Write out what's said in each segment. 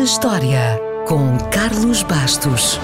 na História, com Carlos Bastos.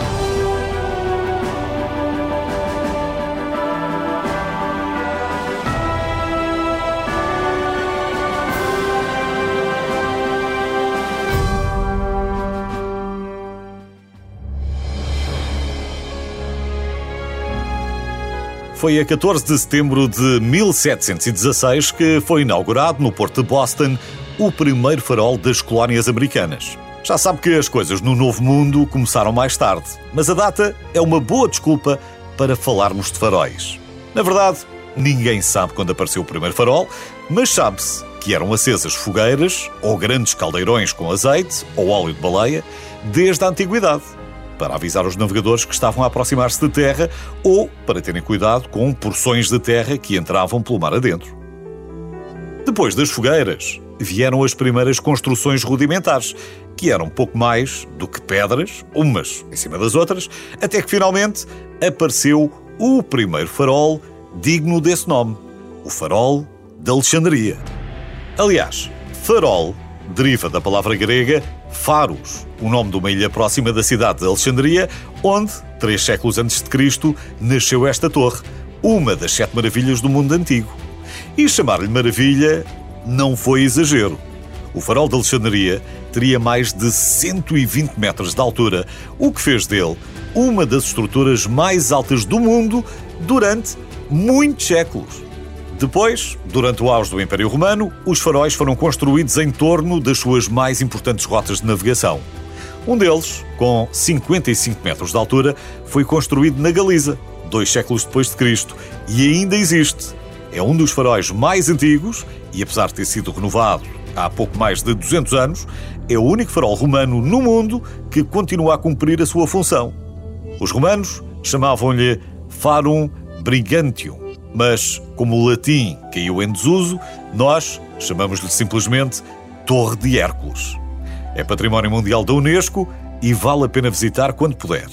Foi a 14 de setembro de 1716 que foi inaugurado no porto de Boston o primeiro farol das colónias americanas. Já sabe que as coisas no Novo Mundo começaram mais tarde, mas a data é uma boa desculpa para falarmos de faróis. Na verdade, ninguém sabe quando apareceu o primeiro farol, mas sabe-se que eram acesas fogueiras ou grandes caldeirões com azeite ou óleo de baleia desde a antiguidade para avisar os navegadores que estavam a aproximar-se de terra ou para terem cuidado com porções de terra que entravam pelo mar adentro. Depois das fogueiras, vieram as primeiras construções rudimentares, que eram pouco mais do que pedras, umas em cima das outras, até que finalmente apareceu o primeiro farol digno desse nome, o Farol de Alexandria. Aliás, farol deriva da palavra grega Faros, o nome de uma ilha próxima da cidade de Alexandria, onde, três séculos antes de Cristo, nasceu esta torre, uma das sete maravilhas do mundo antigo. E chamar-lhe maravilha não foi exagero. O farol de Alexandria teria mais de 120 metros de altura, o que fez dele uma das estruturas mais altas do mundo durante muitos séculos. Depois, durante o auge do Império Romano, os faróis foram construídos em torno das suas mais importantes rotas de navegação. Um deles, com 55 metros de altura, foi construído na Galiza, dois séculos depois de Cristo, e ainda existe. É um dos faróis mais antigos e, apesar de ter sido renovado há pouco mais de 200 anos, é o único farol romano no mundo que continua a cumprir a sua função. Os romanos chamavam-lhe Farum Brigantium mas como o latim caiu em desuso, nós chamamos-lhe simplesmente Torre de Hércules. É património mundial da Unesco e vale a pena visitar quando puder.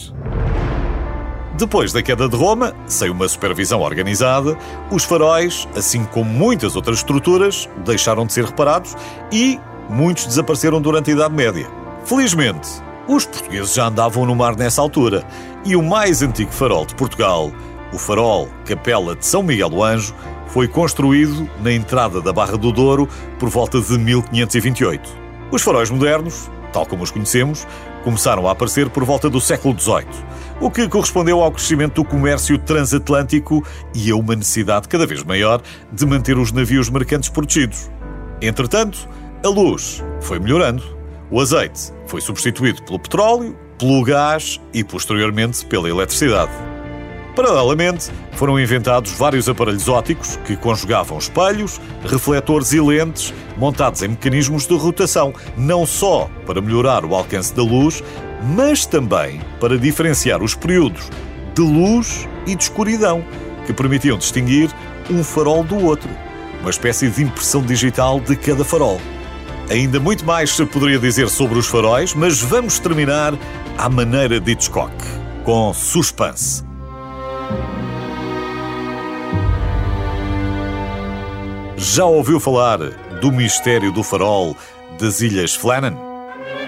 Depois da queda de Roma, sem uma supervisão organizada, os faróis, assim como muitas outras estruturas, deixaram de ser reparados e muitos desapareceram durante a Idade Média. Felizmente, os portugueses já andavam no mar nessa altura e o mais antigo farol de Portugal o farol Capela de São Miguel do Anjo foi construído na entrada da Barra do Douro por volta de 1528. Os faróis modernos, tal como os conhecemos, começaram a aparecer por volta do século XVIII, o que correspondeu ao crescimento do comércio transatlântico e a uma necessidade cada vez maior de manter os navios mercantes protegidos. Entretanto, a luz foi melhorando, o azeite foi substituído pelo petróleo, pelo gás e, posteriormente, pela eletricidade. Paralelamente, foram inventados vários aparelhos ópticos que conjugavam espelhos, refletores e lentes montados em mecanismos de rotação, não só para melhorar o alcance da luz, mas também para diferenciar os períodos de luz e de escuridão, que permitiam distinguir um farol do outro, uma espécie de impressão digital de cada farol. Ainda muito mais se poderia dizer sobre os faróis, mas vamos terminar à maneira de Hitchcock, com suspense. Já ouviu falar do mistério do farol das Ilhas Flannan?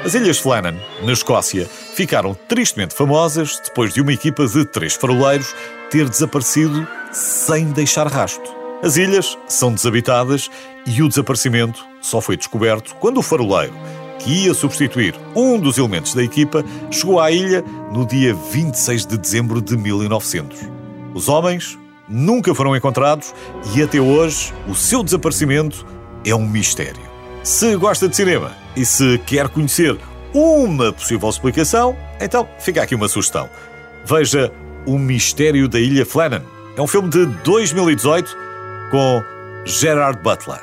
As Ilhas Flannan, na Escócia, ficaram tristemente famosas depois de uma equipa de três faroleiros ter desaparecido sem deixar rasto. As ilhas são desabitadas e o desaparecimento só foi descoberto quando o faroleiro, que ia substituir um dos elementos da equipa, chegou à ilha no dia 26 de dezembro de 1900. Os homens nunca foram encontrados e até hoje o seu desaparecimento é um mistério. Se gosta de cinema e se quer conhecer uma possível explicação, então fica aqui uma sugestão. Veja O Mistério da Ilha Flannan. É um filme de 2018 com Gerard Butler.